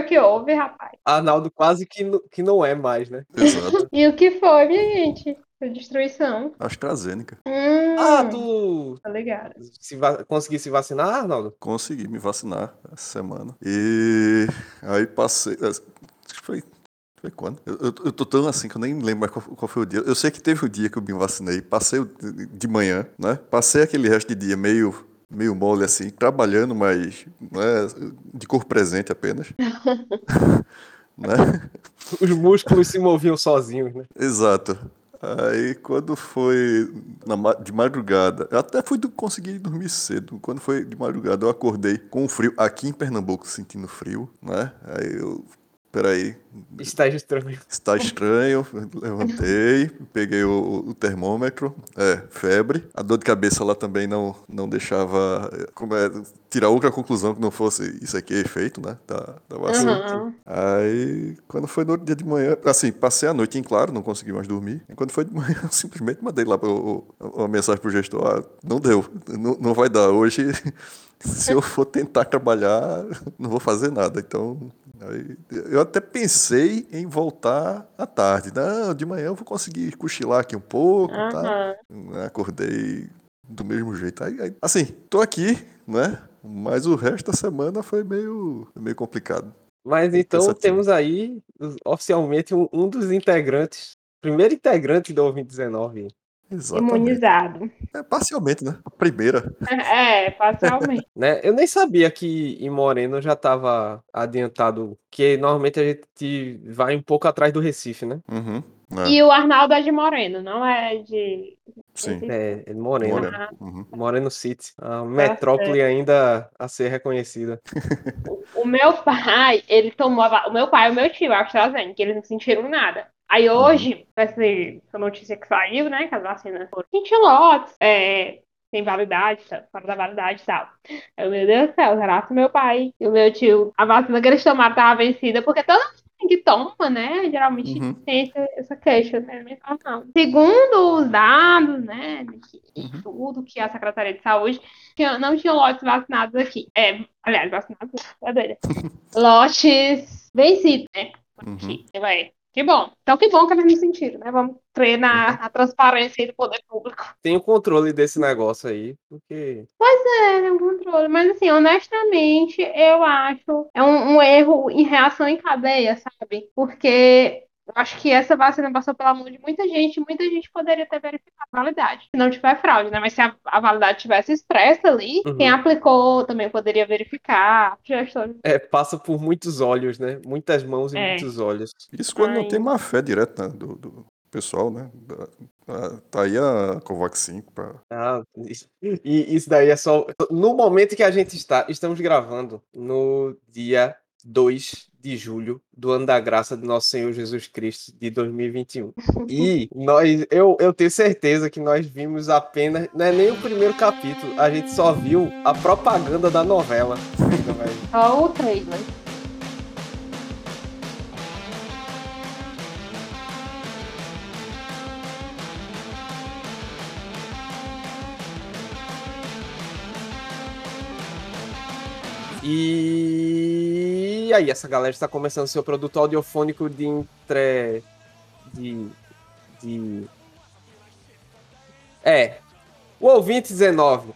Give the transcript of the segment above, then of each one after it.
foi que houve, rapaz? Arnaldo quase que, que não é mais, né? Exato. E o que foi, minha gente? Foi destruição. AstraZeneca. Hum, Ah, tu tá ligado. se va- conseguiu se vacinar, Arnaldo? Consegui me vacinar essa semana. E aí passei. Acho que foi. Foi quando? Eu, eu, eu tô tão assim que eu nem lembro mais qual, qual foi o dia. Eu sei que teve o dia que eu me vacinei. Passei de manhã, né? Passei aquele resto de dia meio, meio mole assim, trabalhando, mas né, de corpo presente apenas. né? Os músculos se moviam sozinhos, né? Exato. Aí quando foi na de madrugada, eu até fui do- conseguir dormir cedo. Quando foi de madrugada, eu acordei com frio aqui em Pernambuco, sentindo frio, né? Aí eu, peraí, Estágio estranho. está estranho. Levantei, peguei o, o termômetro, é, febre. A dor de cabeça lá também não, não deixava é, como é, tirar outra conclusão que não fosse isso aqui é efeito, né? Da, da vacina. Uhum. Aí, quando foi no dia de manhã, assim, passei a noite em claro, não consegui mais dormir. E quando foi de manhã, eu simplesmente mandei lá pro- uma mensagem pro gestor: ah, não deu, não, não vai dar. Hoje, se eu for tentar trabalhar, não vou fazer nada. Então, eu até pensei em voltar à tarde. Não, de manhã eu vou conseguir cochilar aqui um pouco, tá? Aham. Acordei do mesmo jeito. Aí, aí, assim, tô aqui, né? Mas o resto da semana foi meio, meio complicado. Mas então Cansativo. temos aí oficialmente um, um dos integrantes, primeiro integrante do 2019. Exatamente. Imunizado. É, parcialmente, né? A primeira. É, parcialmente. Né? Eu nem sabia que em Moreno já estava adiantado, que normalmente a gente vai um pouco atrás do Recife, né? Uhum. É, E o Arnaldo é de Moreno, não é de. sim. É, é Moreno. Moreno. Ah. Uhum. Moreno City. A metrópole ainda a ser reconhecida. O meu pai, ele tomou a O meu pai e o meu tio, a AstraZeneca, eles não sentiram nada. Aí hoje, essa, essa notícia que saiu, né, que as vacinas foram 20 lotes, é, tem validade, tá, fora da validade e tal. Aí, meu Deus do céu, que meu pai e o meu tio, a vacina que eles tomaram estava vencida? Porque todo mundo que toma, né, geralmente Uhum. tem essa, essa queixa, né, não. Segundo os dados, né, que, e Uhum. tudo que a Secretaria de Saúde tinha- não tinha lotes vacinados aqui. É, aliás, vacinados, é doida. lotes vencidos, né? Uhum. Aqui, vai. Que bom. Então, que bom que eles não sentiram, né? Vamos crer na, na transparência do poder público. Tem o controle desse negócio aí, porque É, é um controle. Mas, assim, honestamente, eu acho é um, um erro em reação em cadeia, sabe? Porque eu acho que essa vacina passou pela mão de muita gente, muita gente poderia ter verificado a validade, se não tiver fraude, né? Mas se a, a validade tivesse expressa ali, Uhum. quem aplicou também poderia verificar. É, passa por muitos olhos, né? Muitas mãos e É. muitos olhos. Isso quando não Ai. tem má fé direta né, do, do pessoal, né? Tá aí a Covaxin pra... Ah, e isso daí é só. No momento que a gente está, estamos gravando, no dia 2 de julho do ano da graça de nosso Senhor Jesus Cristo de 2021. E nós, eu, eu tenho certeza que nós vimos apenas, não é nem o primeiro capítulo, a gente só viu a propaganda da novela. Só o trailer. E aí, essa galera está começando seu produto audiofônico de entre. de. de. É. O ouvinte 19.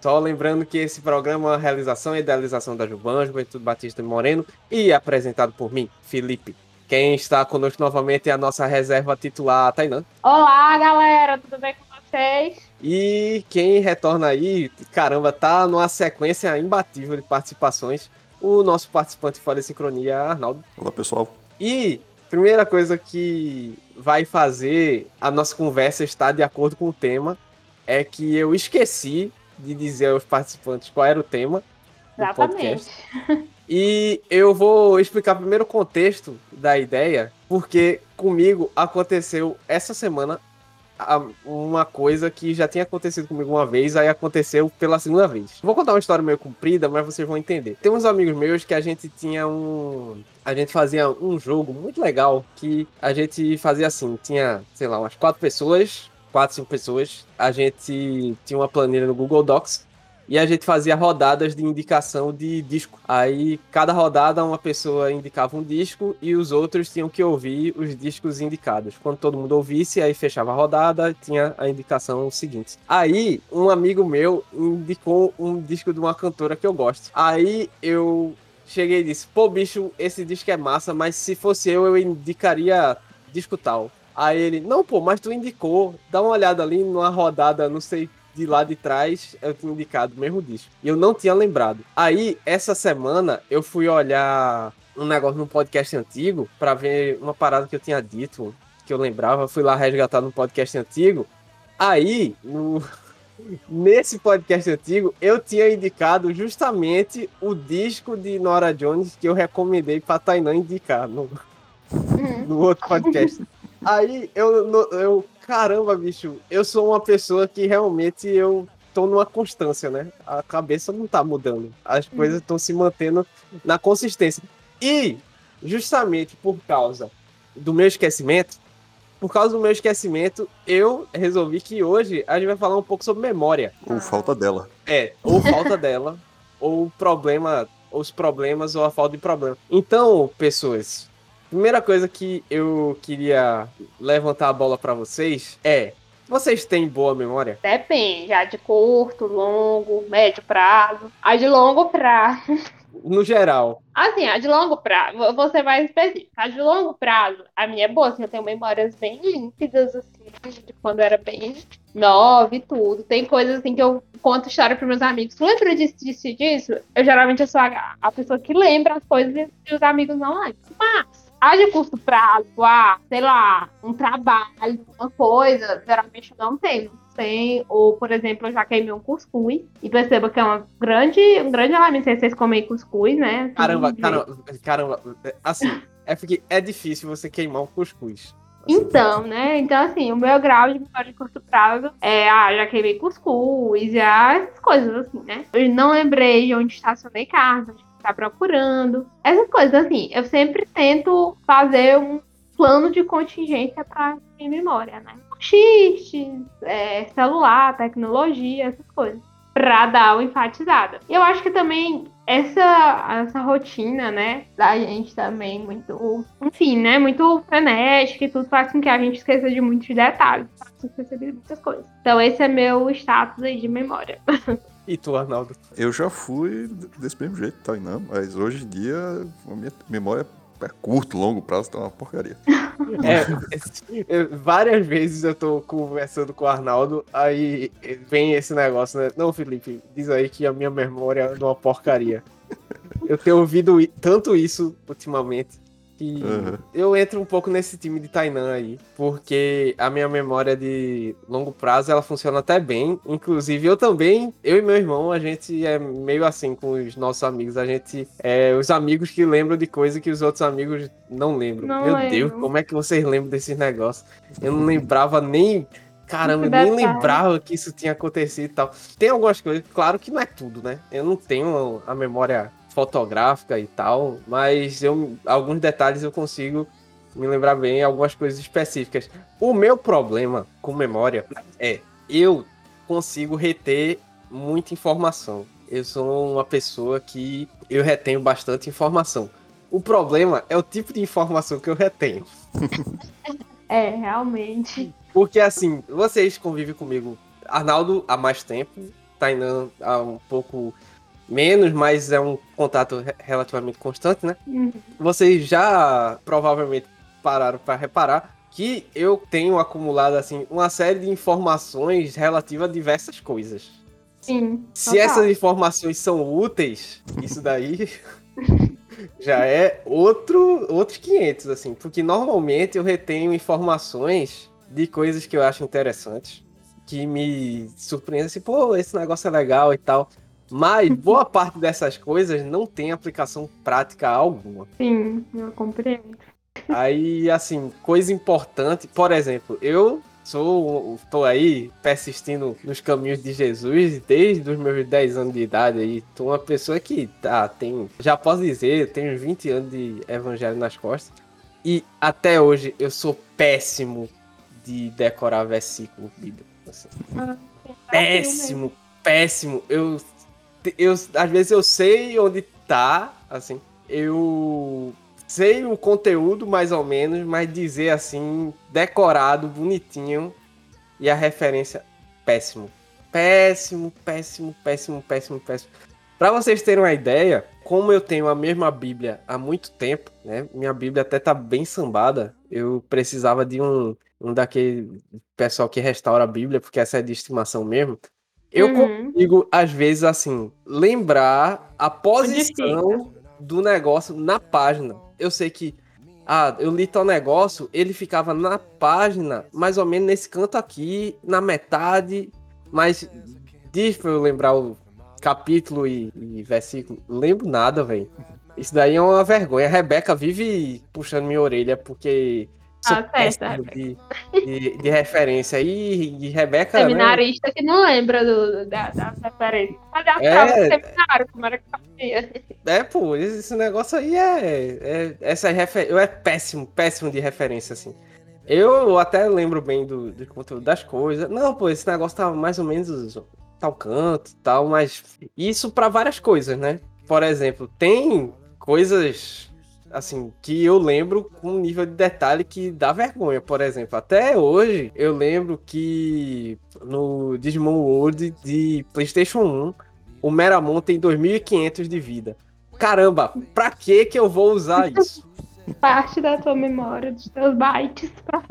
Só lembrando que esse programa é uma realização e idealização da Juban, Juventude Batista Moreno, e apresentado por mim, Felipe. Quem está conosco novamente é a nossa reserva titular, Tainã. Olá, galera, tudo bem com vocês? E quem retorna aí, caramba, tá numa sequência imbatível de participações. O nosso participante fora de sincronia, Arnaldo. Olá, pessoal. E primeira coisa que vai fazer a nossa conversa estar de acordo com o tema é que eu esqueci de dizer aos participantes qual era o tema do podcast. Exatamente. E eu vou explicar primeiro o contexto da ideia, porque comigo aconteceu essa semana uma coisa que já tinha acontecido comigo uma vez, aí aconteceu pela segunda vez. Vou contar uma história meio comprida, mas vocês vão entender. Tem uns amigos meus que a gente tinha um. A gente fazia um jogo muito legal que a gente fazia assim: tinha, sei lá, umas quatro pessoas, quatro, cinco pessoas. A gente tinha uma planilha no Google Docs e a gente fazia rodadas de indicação de disco. Aí cada rodada uma pessoa indicava um disco e os outros tinham que ouvir os discos indicados. Quando todo mundo ouvisse, aí fechava a rodada, tinha a indicação seguinte. Aí um amigo meu indicou um disco de uma cantora que eu gosto. Aí eu cheguei e disse: "Pô, bicho, esse disco é massa, mas se fosse eu eu indicaria disco tal". Aí ele: "Não, pô, mas tu indicou. Dá uma olhada ali numa rodada, não sei de lá de trás eu tinha indicado o mesmo disco. E eu não tinha lembrado. Aí, essa semana, eu fui olhar um negócio num podcast antigo para ver uma parada que eu tinha dito, que eu lembrava. Fui lá resgatar num podcast antigo. Aí, no... nesse podcast antigo, eu tinha indicado justamente o disco de Nora Jones que eu recomendei pra Tainan indicar no, no outro podcast. Aí eu, eu caramba, bicho, eu sou uma pessoa que realmente eu tô numa constância, né? A cabeça não tá mudando. As uhum. coisas estão se mantendo na consistência. E, justamente por causa do meu esquecimento, por causa do meu esquecimento, eu resolvi que hoje a gente vai falar um pouco sobre memória. Ou falta dela. É, ou falta dela, ou problema, os problemas, ou a falta de problema. Então, pessoas, Primeira coisa que eu queria levantar a bola para vocês é: vocês têm boa memória? Depende, já de curto, longo, médio prazo. A de longo prazo. No geral. Assim, a de longo prazo, você vai específico. A de longo prazo, a minha é boa, assim, eu tenho memórias bem límpidas, assim, de quando eu era bem nova e tudo. Tem coisas assim que eu conto história para meus amigos. Lembra disso, disso disso? Eu geralmente sou a, a pessoa que lembra as coisas e os amigos não lembram. Mas a de curto prazo, ah, sei lá, um trabalho, uma coisa, geralmente não tem. Tem, ou, por exemplo, eu já queimei um cuscuz. E perceba que é uma grande, um grande elemento se vocês comerem cuscuz, né? Assim, caramba, caramba, caramba. Assim, é porque é difícil você queimar um cuscuz. Então, né? Então, assim, o meu grau de memória de curto prazo é, ah, já queimei cuscuz, já essas coisas assim, né? Eu não lembrei de onde estacionei casa, tá procurando. Essas coisas, assim, eu sempre tento fazer um plano de contingência para em memória, né? Xixi, é, celular, tecnologia, essas coisas. Pra dar o enfatizada. E eu acho que também essa, essa rotina, né, da gente também muito, enfim, né, muito frenética e tudo faz com que a gente esqueça de muitos detalhes, faz esquecer de muitas coisas. Então esse é meu status aí de memória. E tu, Arnaldo? Eu já fui desse mesmo jeito, tá? Não, mas hoje em dia a minha memória é curto, longo prazo, tá uma porcaria. É, várias vezes eu tô conversando com o Arnaldo, aí vem esse negócio, né? Não, Felipe, diz aí que a minha memória é uma porcaria. Eu tenho ouvido tanto isso ultimamente que uhum. eu entro um pouco nesse time de Tainan aí, porque a minha memória de longo prazo ela funciona até bem. Inclusive, eu também, eu e meu irmão, a gente é meio assim com os nossos amigos. A gente é os amigos que lembram de coisa que os outros amigos não lembram. Não Meu lembro. Deus, como é que vocês lembram desses negócios? Eu não lembrava nem. Caramba, eu nem lembrava que isso tinha acontecido e tal. Tem algumas coisas, claro que não é tudo, né? Eu não tenho a memória fotográfica e tal, mas eu, alguns detalhes eu consigo me lembrar bem, algumas coisas específicas. O meu problema com memória é eu consigo reter muita informação. Eu sou uma pessoa que eu retenho bastante informação. O problema é o tipo de informação que eu retenho. É, realmente. Porque assim, vocês convivem comigo, Arnaldo há mais tempo, Tainan há um pouco menos, mas é um contato relativamente constante, né? Uhum. Vocês já provavelmente pararam para reparar que eu tenho acumulado assim uma série de informações relativas a diversas coisas. Sim. Se essas informações são úteis, isso daí já é outro outros 500 assim, porque normalmente eu retenho informações de coisas que eu acho interessantes, que me surpreendem assim, pô, esse negócio é legal e tal. Mas boa parte dessas coisas não tem aplicação prática alguma. Sim, eu compreendo. Aí, assim, coisa importante, por exemplo, eu sou, tô aí persistindo nos caminhos de Jesus desde os meus 10 anos de idade aí. Tô uma pessoa que tá, tem, já posso dizer, tenho 20 anos de evangelho nas costas. E até hoje eu sou péssimo de decorar versículo bíblico. Assim. Ah, péssimo, péssimo. Eu eu, às vezes eu sei onde tá, assim, eu sei o conteúdo mais ou menos, mas dizer assim, decorado, bonitinho, e a referência, péssimo. Péssimo, péssimo, péssimo, péssimo, péssimo. Para vocês terem uma ideia, como eu tenho a mesma Bíblia há muito tempo, né? Minha Bíblia até tá bem sambada. Eu precisava de um, um daquele pessoal que restaura a Bíblia, porque essa é de estimação mesmo. Eu Uhum. consigo, às vezes, assim, lembrar a posição do negócio na página. Eu sei que, ah, eu li tal negócio, ele ficava na página, mais ou menos nesse canto aqui, na metade, mas diz pra eu lembrar o capítulo e, e versículo. Lembro nada, velho. Isso daí é uma vergonha. A Rebeca vive puxando minha orelha porque Ah, certo, péssimo de, de, de referência. E, e Rebeca. né, Seminarista que não lembra do, da, da referência. Cadê as É. provas do seminário? Como era que fazia? É, pô, esse negócio aí é. é essa refer... Eu é péssimo, péssimo de referência, assim. Eu até lembro bem do, do conteúdo das coisas. Não, pô, esse negócio tá mais ou menos tal canto e tal, mas isso pra várias coisas, né? Por exemplo, tem coisas assim que eu lembro com um nível de detalhe que dá vergonha. Por exemplo, até hoje eu lembro que no Digimon World de PlayStation 1 o Meramon tem 2500 de vida. Caramba, pra que que eu vou usar isso? Parte da tua memória, dos teus bytes. Pra...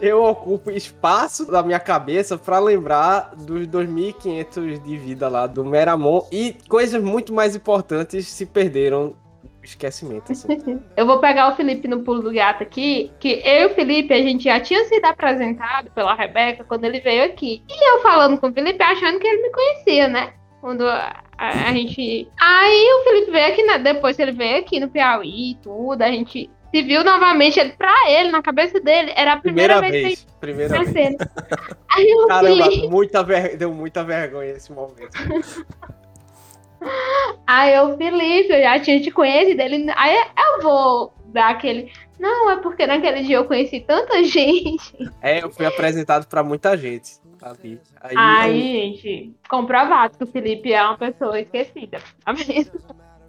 Eu ocupo espaço da minha cabeça pra lembrar dos 2500 de vida lá do Meramon e coisas muito mais importantes se perderam esquecimento. Assim. Eu vou pegar o Felipe no pulo do gato aqui, que eu e o Felipe, a gente já tinha sido apresentado pela Rebeca quando ele veio aqui. E eu falando com o Felipe, achando que ele me conhecia, né? Quando a, a- gente. Aí o Felipe veio aqui, né? depois ele veio aqui no Piauí e tudo, a gente se viu novamente. Ele, pra ele, na cabeça dele, era a primeira, Primeira vez, vez, que primeira vez. Aí o Caramba, muita ver... deu muita vergonha esse momento. Aí eu, Felipe, eu já tinha te conhecido. Ele, aí eu vou dar aquele. Não, é porque naquele dia eu conheci tanta gente. É, eu fui apresentado pra muita gente. Sabe? Aí, Aí, gente, comprovado que o Felipe é uma pessoa esquecida.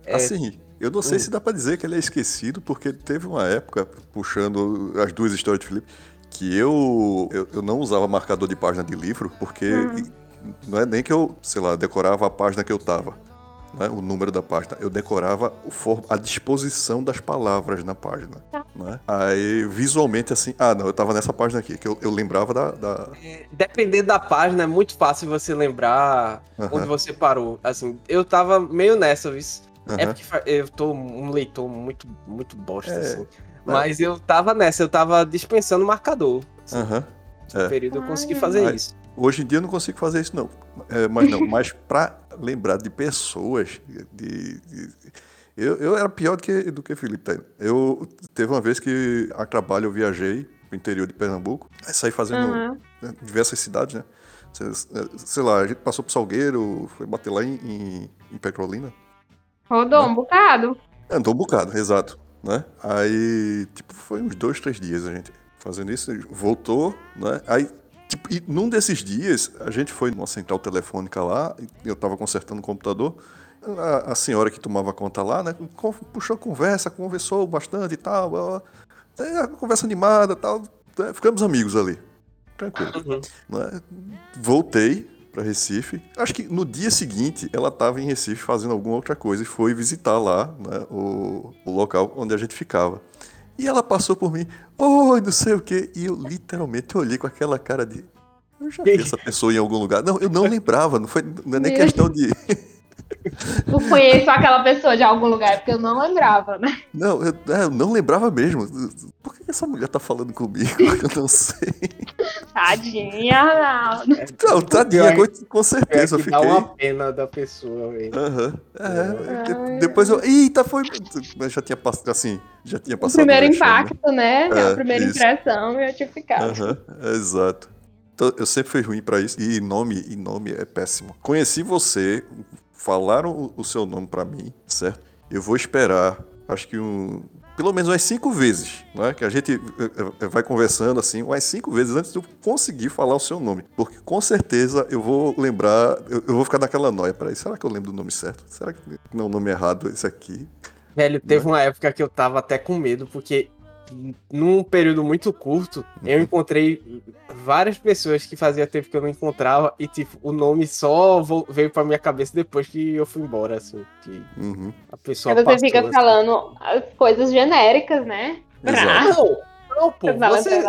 É, Assim, eu não sei Hum. se dá pra dizer que ele é esquecido, porque teve uma época, puxando as duas histórias de Felipe, que eu, eu, eu não usava marcador de página de livro, porque não é nem que eu, sei lá, decorava a página que eu tava, né, o número da página. Eu decorava o for- a disposição das palavras na página. Né? Aí, visualmente, assim, ah, não, eu tava nessa página aqui, que eu, eu lembrava da. da- dependendo da página, é muito fácil você lembrar Aham. onde você parou. Assim, eu tava meio nessa, viu? É Aham. porque eu tô um leitor muito, muito bosta, É. assim. Mas eu tava nessa, eu tava dispensando marcador. Assim, Aham. no é. período eu consegui fazer Mas- isso. Hoje em dia eu não consigo fazer isso, não. É, mas não, mas pra lembrar de pessoas, de. de- eu, eu era pior do que, do que Felipe tá? Eu teve uma vez que a trabalho eu viajei pro interior de Pernambuco, aí saí fazendo né, diversas cidades, né? Sei, lá, a gente passou pro Salgueiro, foi bater lá em, em, em Petrolina. Rodou um bocado. Andou um bocado, exato, né? Aí, tipo, foi uns dois, três dias a gente fazendo isso, voltou, né? Aí, tipo, e num desses dias, a gente foi numa central telefônica lá, eu tava consertando o computador, a, a senhora que tomava conta lá, né, puxou a conversa, conversou bastante e tal, blá, blá. A conversa animada e tal, né, ficamos amigos ali, tranquilo. Uhum. né? Voltei para Recife. Acho que no dia seguinte ela estava em Recife fazendo alguma outra coisa e foi visitar lá né, o, o local onde a gente ficava. E ela passou por mim, oi, não sei o quê. E eu literalmente olhei com aquela cara de. Eu já vi essa pessoa em algum lugar. Não, eu não lembrava, não, foi, não é nem questão de. Eu conheço aquela pessoa de algum lugar, porque eu não lembrava, né? Não, eu, é, eu não lembrava mesmo. Por que essa mulher tá falando comigo? Eu não sei. Tadinha, não. Não, tadinha, com, com É certeza. Eu que fiquei. dá uma pena da pessoa, velho. Aham. É, Ai, é, depois eu. Eita, foi. Mas já tinha passado. Assim, já tinha O passado. primeiro vexame, né? impacto, né? É, a primeira isso. impressão eu tinha ficado. Aham, exato. Então, eu sempre fui ruim pra isso. E nome, e nome é péssimo. Conheci você, falaram o, o seu nome pra mim, certo? Eu vou esperar, acho que um, pelo menos umas cinco vezes, não é? Que a gente eh, eh, vai conversando assim, umas cinco vezes antes de eu conseguir falar o seu nome. Porque com certeza eu vou lembrar, eu, eu vou ficar naquela noia. Peraí, será que eu lembro do nome certo? Será que não é o nome errado esse aqui? Velho, teve uma época que eu tava até com medo, porque num período muito curto, eu Uhum. encontrei várias pessoas que fazia tempo que eu não encontrava e, tipo, o nome só veio pra minha cabeça depois que eu fui embora, assim, que Uhum. a pessoa Aí você passou, fica assim. falando as coisas genéricas, né? Exato. Não, não, pô, você, é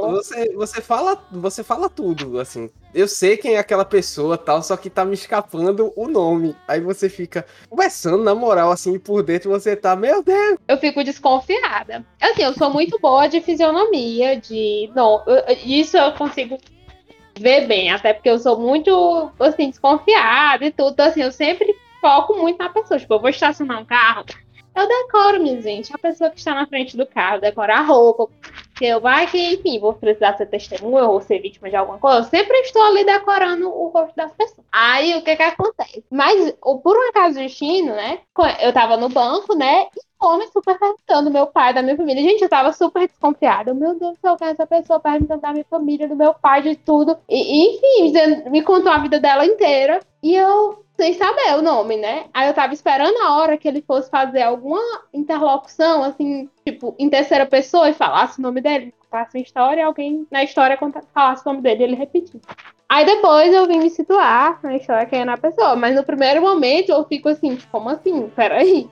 você, você, fala, você fala tudo, assim. Eu sei quem é aquela pessoa tal, só que tá me escapando o nome. Aí você fica conversando, na moral, assim, por dentro você tá, meu Deus. eu fico desconfiada. Assim, eu sou muito boa de fisionomia, de. Não, eu- isso eu consigo ver bem, até porque eu sou muito, assim, desconfiada e tudo. Assim, eu sempre foco muito na pessoa. Tipo, eu vou estacionar um carro, eu decoro, minha gente, a pessoa que está na frente do carro, decoro a roupa. Que eu vai que, enfim, vou precisar ser testemunha ou ser vítima de alguma coisa. Eu sempre estou ali decorando o rosto das pessoas. Aí o que que acontece? Mas, o- por um acaso destino, né? Eu tava no banco, né? homem super perguntando meu pai, da minha família. Gente, eu tava super desconfiada. Eu, Meu Deus do céu, quem é essa pessoa perguntando da minha família, do meu pai, de tudo. E, e, enfim, me contou a vida dela inteira. E eu, sem saber o nome, né? Aí eu tava esperando a hora que ele fosse fazer alguma interlocução, assim, tipo, em terceira pessoa e falasse o nome dele. Contasse uma história e alguém na história falasse o nome dele e ele repetiu. Aí depois eu vim me situar na história quem é na pessoa. Mas no primeiro momento eu fico assim, como assim? Peraí.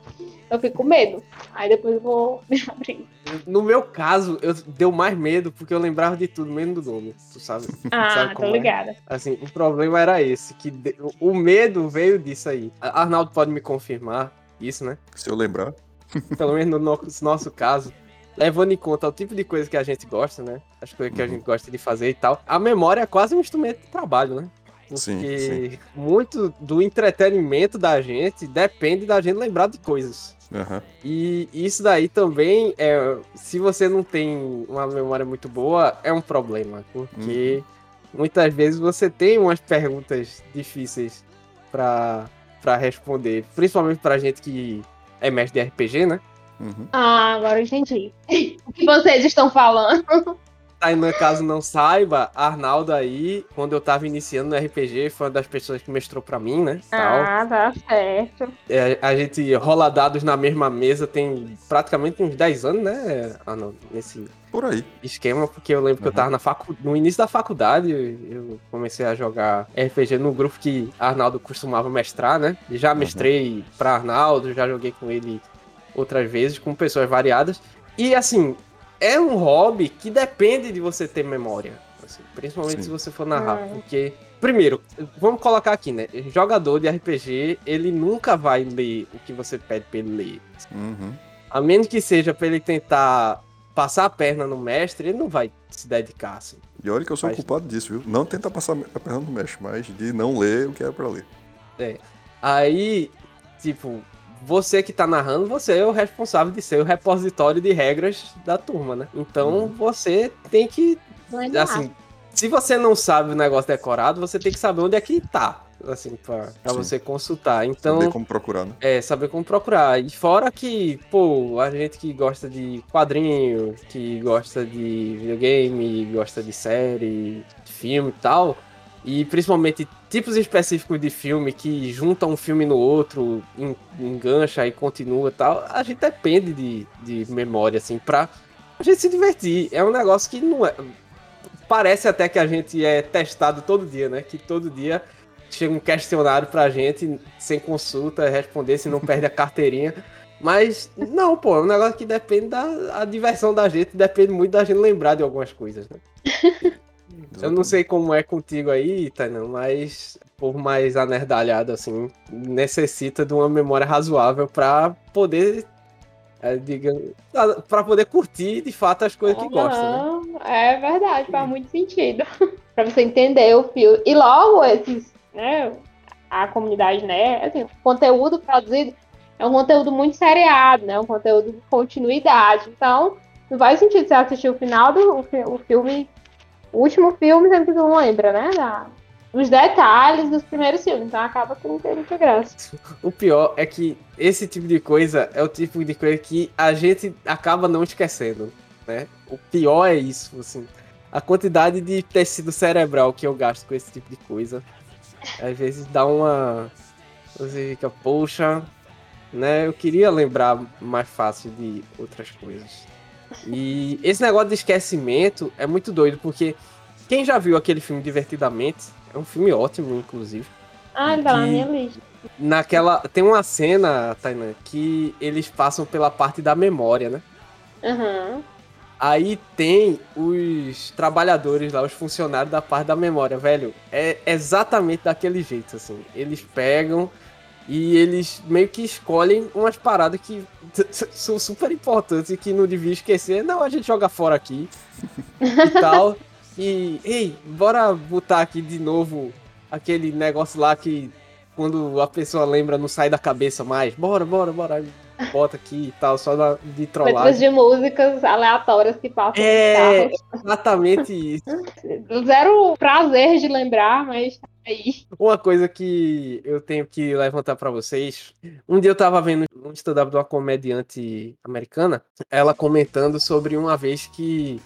Eu fico com medo. Aí depois eu vou me abrir. No meu caso, eu deu mais medo porque eu lembrava de tudo, menos do nome, tu sabe? Ah, Sabe tô é? ligada. Assim, o problema era esse, que de- o medo veio disso aí. Arnaldo pode me confirmar isso, né? Se eu lembrar. Pelo menos no nosso, nosso caso. Levando em conta o tipo de coisa que a gente gosta, né? As coisas que a Uhum. gente gosta de fazer e tal. A memória é quase um instrumento de trabalho, né? Porque Sim, sim. muito do entretenimento da gente depende da gente lembrar de coisas. Aham. E isso daí também é. Se você não tem uma memória muito boa, é um problema. Porque muitas vezes você tem umas perguntas difíceis pra, pra responder. Principalmente pra gente que é mestre de RPG, né? Uhum. Ah, agora eu entendi. O que vocês estão falando? Tainan, caso não saiba, Arnaldo aí, quando eu tava iniciando no RPG, foi uma das pessoas que mestrou pra mim, né? Tal. Ah, tá certo. É, a gente rola dados na mesma mesa tem praticamente uns 10 anos, né, Arnaldo? Nesse, Por aí. esquema, porque eu lembro que eu Uhum. tava na facu... no início da faculdade, eu comecei a jogar RPG no grupo que Arnaldo costumava mestrar, né? E Já mestrei pra Arnaldo, já joguei com ele outras vezes, com pessoas variadas. E assim, é um hobby que depende de você ter memória. assim, principalmente Sim. se você for narrar, Hum. porque. Primeiro, vamos colocar aqui, né? Jogador de RPG, ele nunca vai ler o que você pede pra ele ler. Uhum. A menos que seja pra ele tentar passar a perna no mestre, ele não vai se dedicar, assim. E olha que eu sou o Faz- culpado disso, viu? Não tentar passar a perna no mexe, mas de não ler o que era pra ler. Aí, tipo, você que tá narrando, você é o responsável de ser o repositório de regras da turma, né? Então, você tem que, Legal. assim, se você não sabe o negócio decorado, você tem que saber onde é que tá, assim, pra, pra você consultar. Então, Saber como procurar, né? É, saber como procurar. E fora que, pô, a gente que gosta de quadrinho, que gosta de videogame, gosta de série, de filme e tal, e principalmente tipos específicos de filme que juntam um filme no outro, en- engancha e continua e tal, a gente depende de, de memória, assim, pra a gente se divertir. É um negócio que não é. Parece até que a gente é testado todo dia, né? Que todo dia chega um questionário pra gente, sem consulta, responder se não perde a carteirinha. Mas, não, pô, é um negócio que depende da a diversão da gente, depende muito da gente lembrar de algumas coisas, né? Eu não sei como é contigo aí, Tainan, mas por mais anerdalhado assim, necessita de uma memória razoável pra poder, é, digamos, pra poder curtir de fato as coisas que gosta, né? É verdade, faz muito sentido. pra você entender o fio. E logo esses, né? A comunidade, né? Assim, o conteúdo produzido é um conteúdo muito seriado, né? Um conteúdo de continuidade. Então, não faz sentido você assistir o final do o o filme, o último filme, sempre não lembra, né? Da, os detalhes dos primeiros filmes, então acaba que não tem muita graça. O pior é que esse tipo de coisa é o tipo de coisa que a gente acaba não esquecendo, né? O pior é isso, assim. A quantidade de tecido cerebral que eu gasto com esse tipo de coisa. Às vezes dá uma. Você fica, poxa, né? Eu queria lembrar mais fácil de outras coisas. E esse negócio de esquecimento é muito doido, porque quem já viu aquele filme Divertidamente, é um filme ótimo, inclusive. Ah, ele tá na minha lista. Naquela. Tem uma cena, Tainan, que eles passam pela parte da memória, né? Aham. Aí tem os trabalhadores lá, os funcionários da parte da memória, velho. É exatamente daquele jeito, assim. Eles pegam e eles meio que escolhem umas paradas que são super importantes e que não devia esquecer. Não, a gente joga fora aqui e tal. E, ei, bora botar aqui de novo aquele negócio lá que quando a pessoa lembra não sai da cabeça mais. Bora, bora, bora. Bota aqui e tal, só da, de Letras trollagem. de músicas aleatórias que passam É, exatamente isso. Zero prazer de lembrar, mas aí. Uma coisa que eu tenho que levantar pra vocês. Um dia eu tava vendo um stand-up de uma comediante americana, ela comentando sobre uma vez que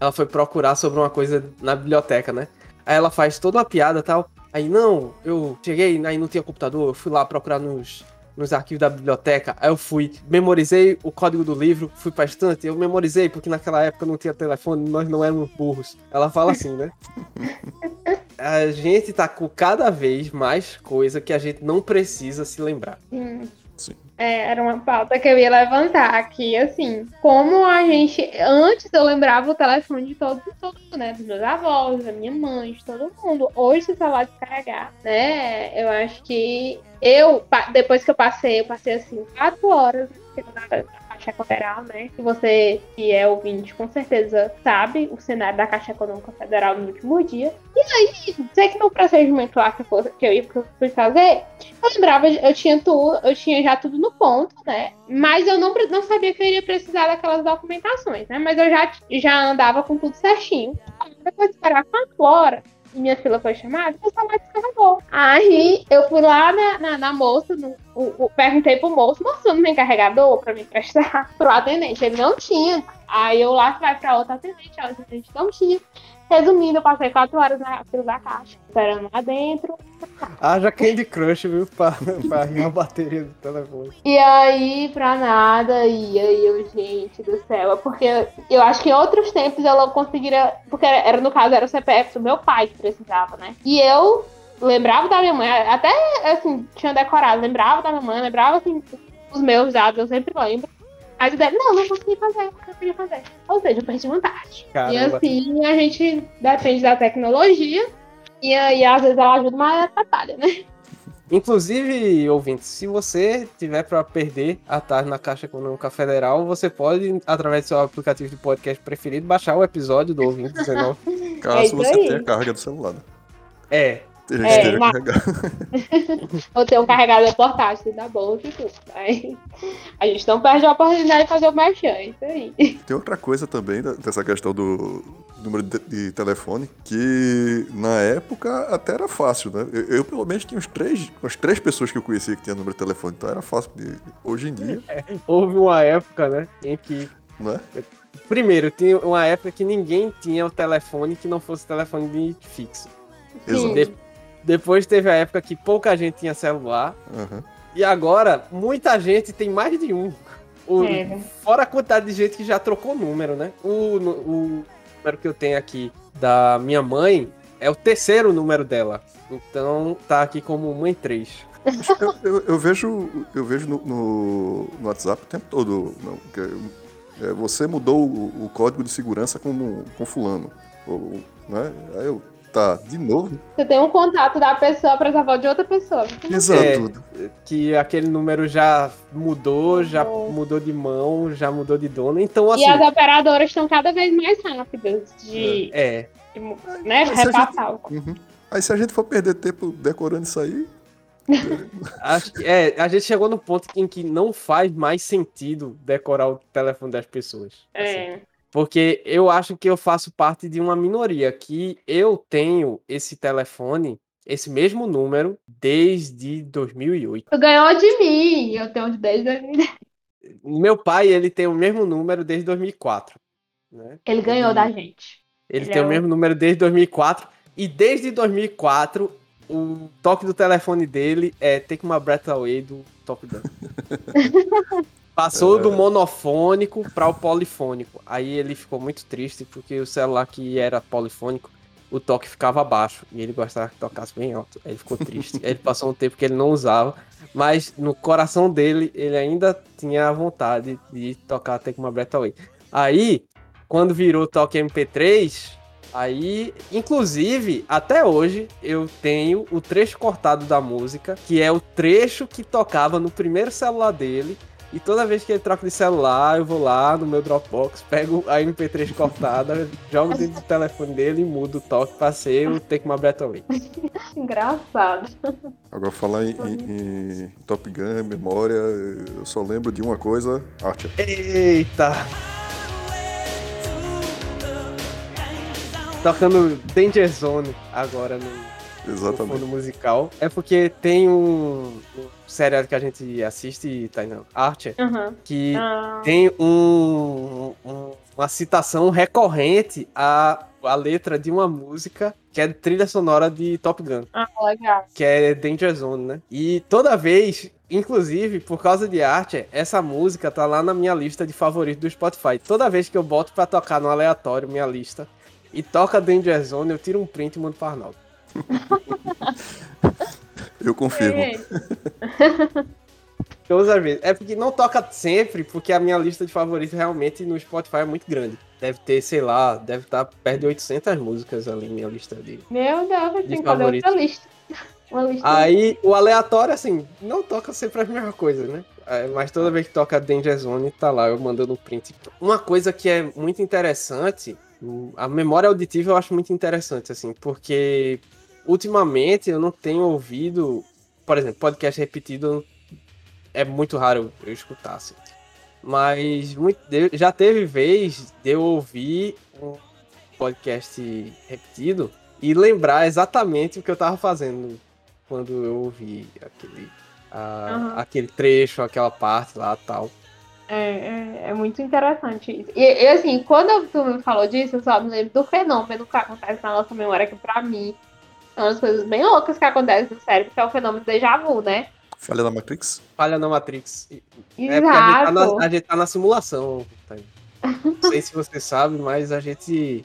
ela foi procurar sobre uma coisa na biblioteca, né? Aí ela faz toda uma piada e tal. Aí, não, eu cheguei, aí não tinha computador, eu fui lá procurar nos, nos arquivos da biblioteca. Aí eu fui, memorizei o código do livro, fui pra estante, eu memorizei, porque naquela época não tinha telefone, nós não éramos burros. Ela fala assim, né? a gente tá com cada vez mais coisa que a gente não precisa se lembrar. Sim. Sim. É, era uma pauta que eu ia levantar aqui, assim, como a gente, antes eu lembrava o telefone de todo, mundo, né, dos meus avós, da minha mãe, de todo mundo. Hoje, se o celular descarregar, né, eu acho que eu, depois que eu passei, eu passei, assim, quatro horas na Caixa Federal, né, que você, que é ouvinte, com certeza sabe o cenário da Caixa Econômica Federal no último dia. E aí, sei que no procedimento lá que, fosse, que eu ia fui fazer, eu lembrava, eu tinha tudo, eu tinha já tudo no ponto, né? Mas eu não, não sabia que eu iria precisar daquelas documentações, né? Mas eu já, já andava com tudo certinho. Depois de esperar quatro horas, e minha fila foi chamada, o celular descarregou. Aí eu fui lá na, na, na moça, no, o, o- perguntei pro moço, moço, não tem carregador pra me emprestar pro atendente? Ele não tinha. Aí eu lá vai pra outra atendente, a atendente não tinha. Resumindo, eu passei quatro horas na fila da caixa, esperando lá dentro. Haja Candy Crush, viu? Pra, pra a bateria do telefone. E aí, pra nada, e aí eu, gente do céu, é porque eu acho que em outros tempos eu não conseguiria, porque era, era, no caso era o CPF do meu pai que precisava, né? E eu lembrava da minha mãe, até assim, tinha decorado, lembrava da minha mãe, lembrava assim, os meus dados, eu sempre lembro. O dele, não, não consegui fazer, não consegui fazer. Ou seja, eu perdi uma tarde. E Caramba. assim, a gente depende da tecnologia, e aí às vezes ela ajuda, mas atrapalha, né? Inclusive, ouvintes, se você tiver para perder a tarde na Caixa Econômica Federal, você pode, através do seu aplicativo de podcast preferido, baixar o episódio do ouvinte 19. Caso É você aí. tenha carga do celular. É, É. Ou ter um carregador portátil da bolsa e tudo. Aí a gente não perde a oportunidade de fazer o merchan, é isso aí. Tem outra coisa também dessa questão do número de, telefone, que na época até era fácil, né? Eu, eu, pelo menos tinha uns três, umas três pessoas que eu conhecia que tinham número de telefone, então era fácil. De, hoje em dia, houve uma época, né, em que não é? Primeiro, tinha uma época que ninguém tinha o telefone que não fosse telefone de fixo. De- depois teve a época que pouca gente tinha celular. Aham. E agora, muita gente tem mais de um. O- É. Fora a quantidade de gente que já trocou número, né? O, o número que eu tenho aqui da minha mãe é o terceiro número dela. Então tá aqui como mãe 3. Eu, eu- eu vejo, eu vejo no, no- no WhatsApp o tempo todo. não, que, é, você mudou o, o código de segurança com, com fulano. Ou, né? Aí eu, tá, de novo? Você tem um contato da pessoa para a avó de outra pessoa. Exato. É. Que aquele número já mudou, já Mudou. mudou de mão, já mudou de dono. Então, assim. E as operadoras estão cada vez mais rápidas de, É. de, né, Mas se a repassar. o- Uhum. Aí se a gente for perder tempo decorando isso aí, Acho que, é, a gente chegou no ponto em que não faz mais sentido decorar o telefone das pessoas. assim. Porque eu acho que eu faço parte de uma minoria que eu tenho esse telefone esse mesmo número desde 2008. Tu ganhou de mim, eu tenho desde 2010. Meu pai, ele tem o mesmo número desde 2004. Né? Ele ganhou da gente. Ele, Ele tem é o mesmo número desde 2004. E desde 2004, o toque do telefone dele é Take My Breath Away do Top Gun. Passou do monofônico para o polifônico. Aí ele ficou muito triste porque o celular que era polifônico, o toque ficava baixo. E ele gostava que tocasse bem alto. Aí ele ficou triste. Aí ele passou um tempo que ele não usava. Mas no coração dele, ele ainda tinha a vontade de tocar Take My Breath Away. Aí, quando virou toque MP3, aí, inclusive, até hoje, eu tenho o trecho cortado da música, que é o trecho que tocava no primeiro celular dele. E toda vez que ele troca de celular, eu vou lá no meu Dropbox, pego a MP3 cortada, jogo dentro do telefone dele e mudo o toque pra ser o Take My Breath Away. Engraçado. Agora, falar em, em- em Top Gun, memória, eu só lembro de uma coisa, Archer. Eita! Tocando Danger Zone agora no, no Exatamente. fundo musical. É porque tem um, um seriado que a gente assiste, Tainan, Archer, Aham. que Ah, tem um, um- uma citação recorrente à, à letra de uma música que é trilha sonora de Top Gun, ah, legal. que é Danger Zone, né? E toda vez, inclusive por causa de Archer, essa música tá lá na minha lista de favoritos do Spotify. Toda vez que eu boto pra tocar no aleatório minha lista e toca Danger Zone, eu tiro um print e mando pra Arnaldo. Eu confirmo. É, Todas as vezes. É porque não toca sempre, porque a minha lista de favoritos realmente no Spotify é muito grande. Deve ter, sei lá, deve estar perto de 800 músicas ali, minha lista de. Meu Deus, eu De tenho que fazer outra favorito. lista. Uma lista. Aí, o aleatório, assim, não toca sempre as mesmas coisas, né? É, Mas toda vez que toca Danger Zone, tá lá, eu mandando o print. Uma coisa que é muito interessante, hum, a memória auditiva eu acho muito interessante, assim, porque ultimamente eu não tenho ouvido, por exemplo, podcast repetido é muito raro eu escutar, assim. Mas muito- já teve vez de eu ouvir um podcast repetido e lembrar exatamente o que eu tava fazendo quando eu ouvi aquele, a- Aham. aquele trecho, aquela parte lá tal. É, é, é muito interessante isso. E, e, assim, quando tu me falou disso, eu só me lembro do fenômeno que acontece na nossa memória, que pra mim é uma das coisas bem loucas que acontece no cérebro, que é o fenômeno déjà vu, né? Falha da Matrix? Falha na Matrix. É porque a gente, tá Exato. na, a gente tá na simulação. tá? Não sei se você sabe, mas a gente.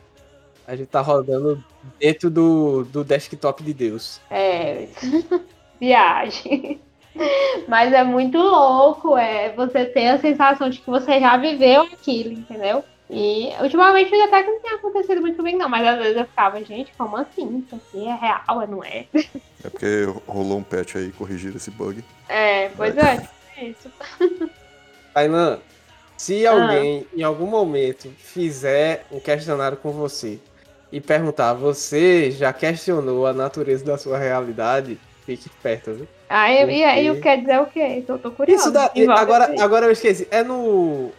A gente tá rodando dentro do, do desktop de Deus. É, viagem. Mas é muito louco, é você ter a sensação de que você já viveu aquilo, entendeu? E ultimamente até que não tem acontecido muito bem, não, mas às vezes eu ficava, gente, como assim? Isso aqui é real, não é? É porque rolou um patch aí, corrigir esse bug. É, pois é, é isso. Tainan, se Ah. alguém em algum momento fizer um questionário com você e perguntar, você já questionou a natureza da sua realidade? Fique esperto, viu? Aí, e aí, quer dizer o quê? Tô, tô curiosa. Isso Envolve agora, agora eu esqueci. É no.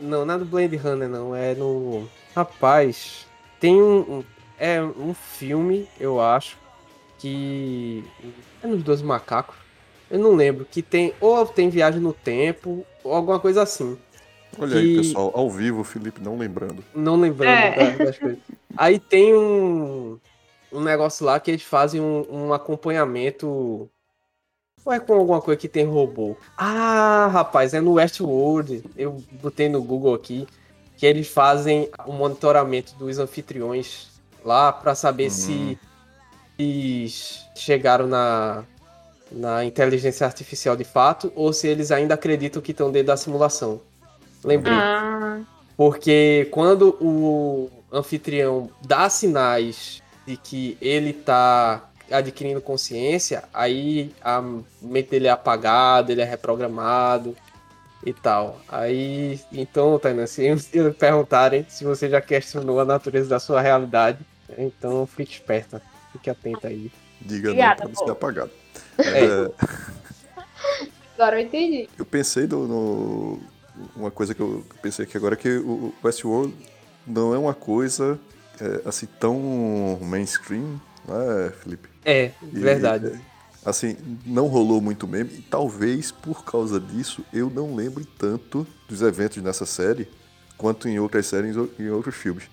Não, não é do Blade Runner, não. É no. Rapaz, tem um. é um filme, eu acho, que. É nos Dois Macacos. Eu não lembro. Que tem. Ou tem viagem no tempo, ou alguma coisa assim. Olha aí, Que- pessoal, ao vivo, o Felipe não lembrando. Não lembrando É. da- das coisas. Aí tem um, um negócio lá que eles fazem um, um acompanhamento. Ou é com alguma coisa que tem robô? Ah, rapaz, é no Westworld. Eu botei no Google aqui. Que eles fazem o monitoramento dos anfitriões lá pra saber Uhum. se eles chegaram na, na inteligência artificial de fato ou se eles ainda acreditam que estão dentro da simulação. Lembrei. Ah, Porque quando o anfitrião dá sinais de que ele tá adquirindo consciência, aí a mente dele é apagada, ele é reprogramado e tal. Aí, então, Tainan, se se perguntarem se você já questionou a natureza da sua realidade, então fique esperta, fique atenta aí. Diga Obrigada, não pra não ser pô. apagado. É. É, agora eu entendi. eu pensei no, no- Uma coisa que eu pensei aqui agora é que o Westworld não é uma coisa é, assim tão mainstream não é, Felipe? É, E, verdade. é, assim, não rolou muito meme. E talvez por causa disso eu não lembre tanto dos eventos nessa série quanto em outras séries ou em outros filmes.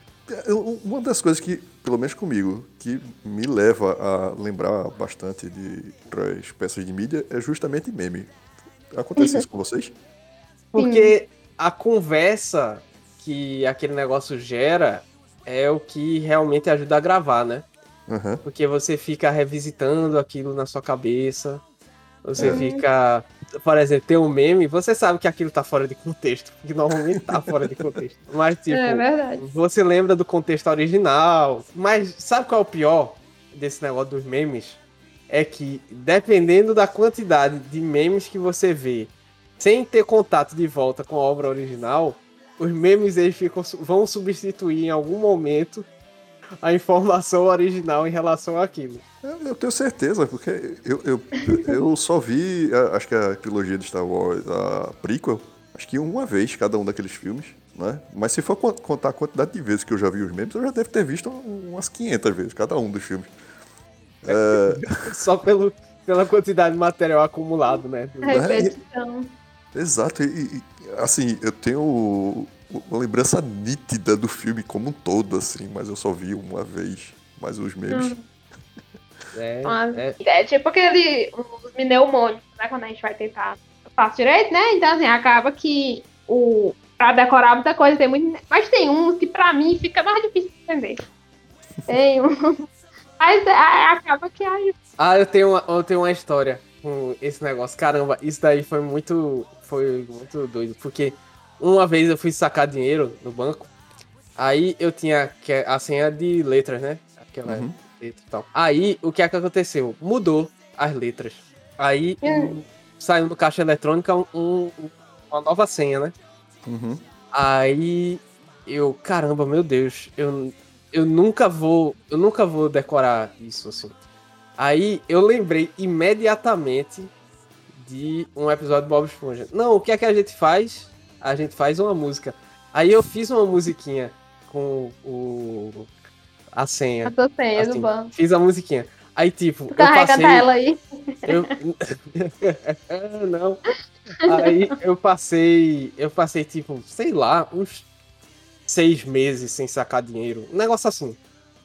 Uma das coisas que, pelo menos comigo, que me leva a lembrar bastante de outras peças de mídia é justamente meme. Acontece isso com vocês? Porque a conversa que aquele negócio gera é o que realmente ajuda a gravar, né? Aham. Porque você fica revisitando aquilo na sua cabeça. Você É. fica. Por exemplo, tem um meme, você sabe que aquilo tá fora de contexto. Porque normalmente tá fora de contexto. Mas, tipo, É verdade. você lembra do contexto original. Mas sabe qual é o pior desse negócio dos memes? É que, dependendo da quantidade de memes que você vê, sem ter contato de volta com a obra original, os memes eles ficam, vão substituir em algum momento a informação original em relação àquilo. Eu, eu tenho certeza, porque eu, eu, eu só vi, a- acho que a trilogia de Star Wars, a prequel, acho que uma vez cada um daqueles filmes, né? Mas se for con- contar a quantidade de vezes que eu já vi os memes, eu já devo ter visto umas 500 vezes cada um dos filmes. Só pelo, pela quantidade de material acumulado, né? Repetição. Exato, e, e, assim, eu tenho uma lembrança nítida do filme como um todo, assim, mas eu só vi uma vez. Mas os memes. É, Mas- é, É tipo aquele. Os mnemônicos, né? Quando a gente vai tentar. Eu faço direito, né? Então, assim, acaba que o. Pra decorar muita coisa tem muito. Mas tem uns que pra mim fica mais difícil de entender. Tem um. Mas é, acaba que aí. Ah, eu tenho, uma, eu tenho uma história com esse negócio. Caramba, isso daí foi muito, foi muito doido. Porque uma vez eu fui sacar dinheiro no banco, aí eu tinha que- a senha de letras, né? Aquela Uhum. letra e tal. Aí, o que é que aconteceu? Mudou as letras. Aí, um- saiu no caixa eletrônica um- um- uma nova senha, né? Uhum. Aí eu, caramba, meu Deus, eu, eu nunca vou, eu nunca vou decorar isso assim. Aí eu lembrei imediatamente de um episódio do Bob Esponja. Não, o que é que a gente faz? A gente faz uma música. Aí eu fiz uma musiquinha com o a senha. A tua senha do assim, banco. Fiz a musiquinha. Aí tipo, Tu eu carrega passei ela aí. eu... não. Aí eu passei, eu passei tipo, sei lá, uns seis meses sem sacar dinheiro. Um negócio assim.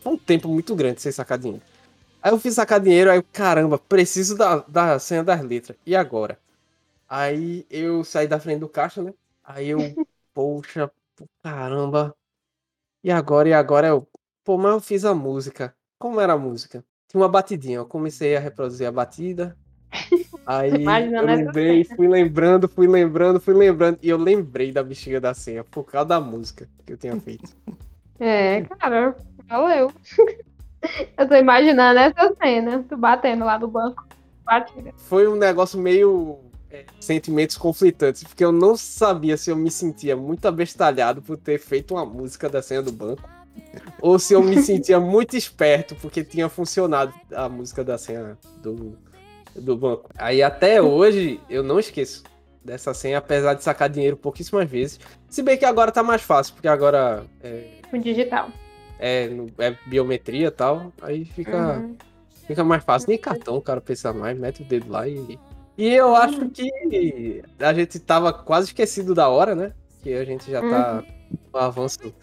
Foi um tempo muito grande sem sacar dinheiro. Aí eu fiz sacar dinheiro, aí caramba, preciso da, da senha das letras. E agora? Aí eu saí da frente do caixa, né? Aí eu, poxa, caramba. E agora? E agora eu, pô, mas eu fiz a música. Como era a música? Tinha uma batidinha. Eu comecei a reproduzir a batida. Aí Imaginando eu lembrei, fui lembrando, fui lembrando, fui lembrando. E eu lembrei da bexiga da senha por causa da música que eu tinha feito. É, cara, valeu. Eu tô imaginando essa cena. Tu batendo lá no banco. Batida. Foi um negócio meio sentimentos conflitantes, porque eu não sabia se eu me sentia muito abestalhado por ter feito uma música da senha do banco. Ou se eu me sentia muito esperto porque tinha funcionado a música da senha do, do banco. Aí até hoje eu não esqueço dessa senha, apesar de sacar dinheiro pouquíssimas vezes. Se bem que agora tá mais fácil, porque agora é, Com digital. é, é biometria e tal. Aí fica. Uhum. Fica mais fácil. Nem cartão o cara pensa mais, mete o dedo lá e. E eu acho que a gente tava quase esquecido da hora, né? Que a gente já tá no avanço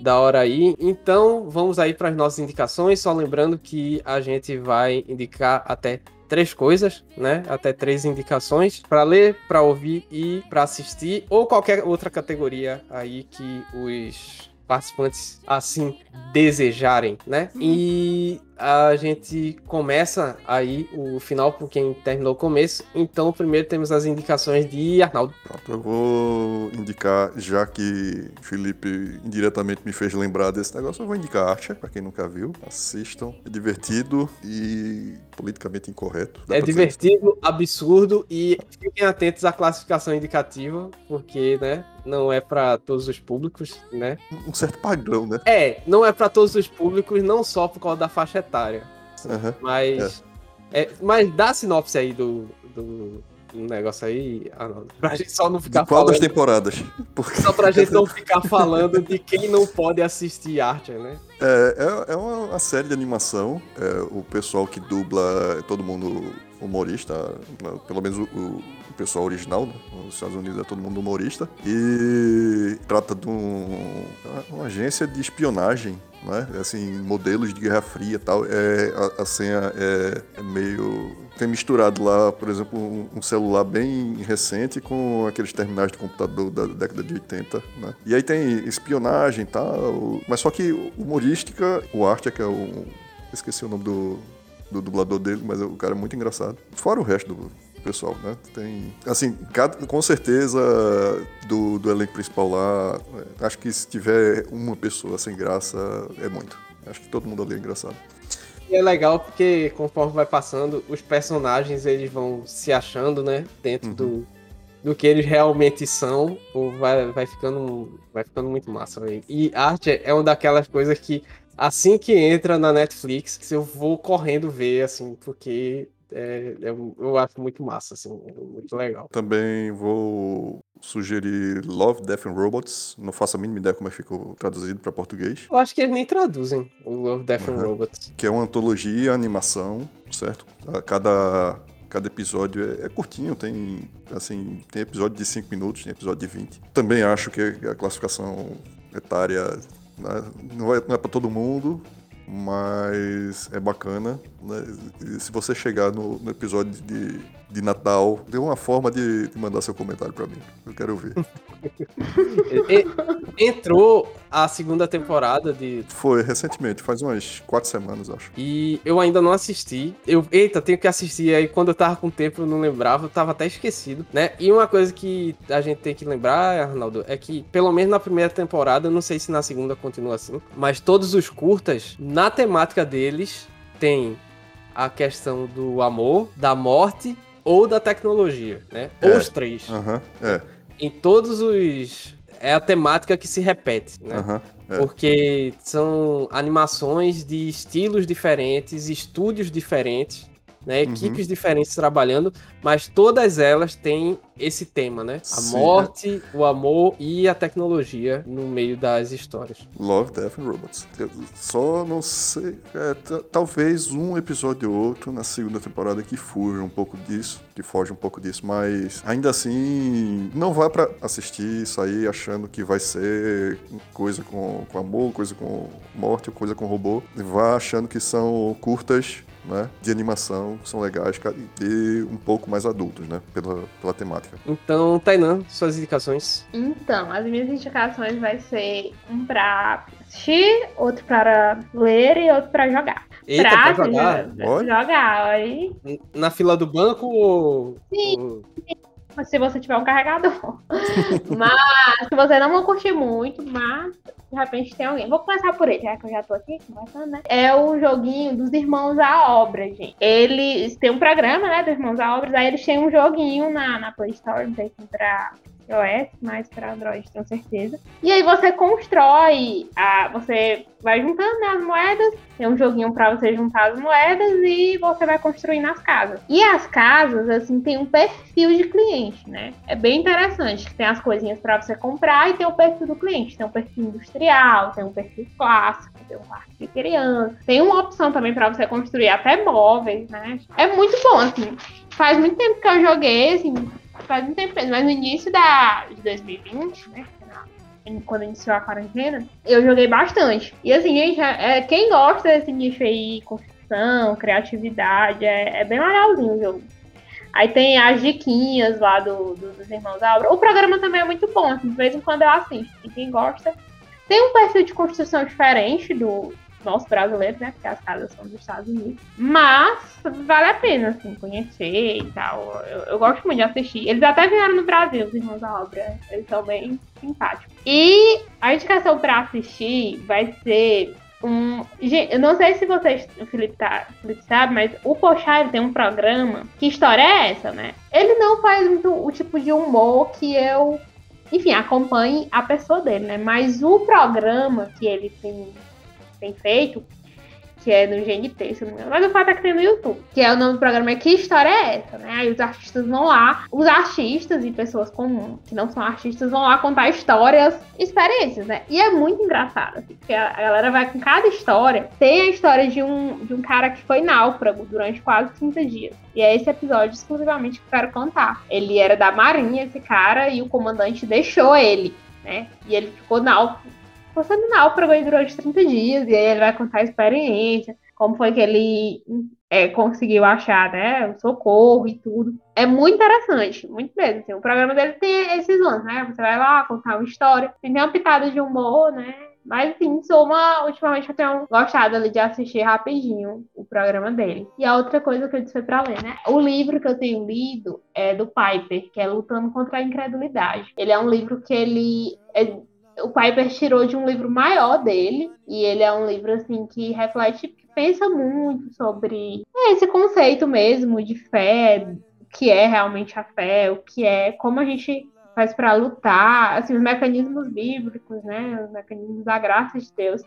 da hora aí. Então, vamos aí para as nossas indicações. Só lembrando que a gente vai indicar até três coisas, né? Até três indicações para ler, para ouvir e para assistir, ou qualquer outra categoria aí que os participantes assim desejarem, né? E a gente começa aí o final por quem terminou o começo. Então, primeiro temos as indicações de Arnaldo. Pronto, eu vou indicar, já que Felipe indiretamente me fez lembrar desse negócio, eu vou indicar Archer, pra quem nunca viu. Assistam. É divertido e politicamente incorreto. Dá é divertido, absurdo e fiquem atentos à classificação indicativa, porque, né, não é para todos os públicos, né? Um certo padrão, né? É, não é para todos os públicos, não só por causa da faixa etária, Aham. mas é, mas dá a sinopse aí do, do negócio aí, Arnaldo? Pra gente só não ficar De qual das falando. temporadas? Porque Só pra gente não ficar falando de quem não pode assistir Archer, né? é, é, é uma, série de animação. é, o pessoal que dubla é todo mundo humorista, né, pelo menos o, o- o pessoal original, né? Estados Unidos é todo mundo humorista. E trata de um- uma agência de espionagem, né? Assim, modelos de Guerra Fria e tal. É, a, a senha é, é meio. Tem misturado lá, por exemplo, um, um celular bem recente com aqueles terminais de computador da década de 80, né? E aí tem espionagem e tal, mas só que humorística, o Archer, que é o. Esqueci o nome do, do dublador dele, mas o cara é muito engraçado. Fora o resto do pessoal, né? Tem. Assim, cada- com certeza do, do elenco principal lá, é, acho que se tiver uma pessoa sem graça, é muito. Acho que todo mundo ali é engraçado. E é legal porque conforme vai passando, os personagens eles vão se achando, né? Dentro Uhum. do, do que eles realmente são. Pô, vai, vai, ficando, vai ficando muito massa. E Archer é uma daquelas coisas que assim que entra na Netflix, eu vou correndo ver, assim, porque é, é- eu acho muito massa, assim, muito legal. Também vou sugerir Love, Death and Robots. Não faço a mínima ideia como é que ficou traduzido para português. Eu acho que eles nem traduzem o Love, Death and Uhum. Robots. Que é uma antologia, animação, certo? A Cada, cada episódio é, é curtinho, tem assim, tem episódio de 5 minutos, tem episódio de 20. Também acho que a classificação etária né, não é, não é para todo mundo, mas é bacana. Né? Se você chegar no, no episódio de, de Natal, dê uma forma de, de mandar seu comentário para mim. Eu quero ver. Entrou a segunda temporada de Foi recentemente, faz umas 4 semanas, acho. E eu ainda não assisti. Eu, eita, tenho que assistir. Aí quando eu tava com tempo eu não lembrava, eu tava até esquecido, né? E uma coisa que a gente tem que lembrar, Arnaldo, é que pelo menos na primeira temporada, não sei se na segunda continua assim, mas todos os curtas, na temática deles, tem a questão do amor, da morte ou da tecnologia, né? É. Ou os três. Aham, é. Em todos os. É a temática que se repete, né? Aham. É. Porque são animações de estilos diferentes, estúdios diferentes, né? Uhum. Equipes diferentes trabalhando, mas todas elas têm esse tema, né? A Sim. morte, o amor e a tecnologia no meio das histórias. Love, Death and Robots. Eu só não sei. é, talvez um episódio ou outro na segunda temporada que fuja um pouco disso, que foge um pouco disso, mas ainda assim, não vá pra assistir e sair achando que vai ser coisa com, com amor, coisa com morte, coisa com robô. Vá achando que são curtas. Né, de animação, que são legais ca- e um pouco mais adultos, né? Pela, pela temática. Então, Tainan, suas indicações. Então, as minhas indicações vai ser um pra assistir, outro para ler e outro pra jogar. Eita, pra pra jogar? Olha. jogar, aí Na fila do banco ou. Sim. Se você tiver um carregador. mas se você não vai curtir muito, mas de repente tem alguém. Vou começar por ele, já que eu já tô aqui conversando, né? É o joguinho dos Irmãos à Obra, gente. Eles têm um programa, né, dos Irmãos à Obra, aí eles têm um joguinho na, na Play Store, não sei se pra iOS, mas para Android, tenho certeza. E aí você constrói, a, você vai juntando né, as moedas, tem um joguinho para você juntar as moedas e você vai construindo as casas. E as casas, assim, tem um perfil de cliente, né? É bem interessante, tem as coisinhas para você comprar e tem o perfil do cliente. Tem um perfil industrial, tem um perfil clássico, tem um quarto de criança. Tem uma opção também para você construir até móveis, né? É muito bom, assim. Faz muito tempo que eu joguei, assim, faz muito tempo mas no início da, de 2020, né? Quando iniciou a quarentena, eu joguei bastante. E assim, gente, é, quem gosta desse nicho aí, construção, criatividade, é, é bem legalzinho o jogo. Aí tem as diquinhas lá do, do, dos Irmãos Abra. O programa também é muito bom, assim, de vez em quando eu assisto. E quem gosta. Tem um perfil de construção diferente do nosso brasileiro, né? Porque as casas são dos Estados Unidos. Mas vale a pena, assim, conhecer e tal. Eu, eu gosto muito de assistir. Eles até vieram no Brasil, os Irmãos da Obra. Eles são bem simpáticos. E a indicação pra assistir vai ser um. Gente, eu não sei se vocês, o Felipe, tá, o Felipe sabe, mas o Pochá tem um programa. Que história é essa, né? Ele não faz muito o tipo de humor que eu. Enfim, acompanhe a pessoa dele, né? Mas o programa que ele tem, tem feito, que é no GNT, se não me engano. Mas o fato é que tem no YouTube. Que é o nome do programa é Que História é essa, né? Aí os artistas vão lá, os artistas e pessoas comuns, que não são artistas, vão lá contar histórias, experiências, né? E é muito engraçado, assim, porque a galera vai com cada história. Tem a história de um, de um cara que foi náufrago durante quase 30 dias. E é esse episódio exclusivamente que eu quero contar. Ele era da Marinha, esse cara, e o comandante deixou ele, né? E ele ficou náufrago. Ficou sendo náufrago aí durante 30 dias, e aí ele vai contar a experiência, como foi que ele é, conseguiu achar, né, o socorro e tudo. É muito interessante, muito mesmo. Assim, o programa dele tem esses lances, né? Você vai lá contar uma história, tem uma pitada de humor, né? Mas, enfim, sou uma. Ultimamente eu tenho gostado ali de assistir rapidinho o programa dele. E a outra coisa que eu disse foi pra ler, né? O livro que eu tenho lido é do Piper, que é Lutando contra a Incredulidade. Ele é um livro que ele. É... o Piper tirou de um livro maior dele. E ele é um livro, assim, que reflete, que pensa muito sobre esse conceito mesmo de fé, o que é realmente a fé, o que é, como a gente faz para lutar, assim, os mecanismos bíblicos, né, os mecanismos da graça de Deus,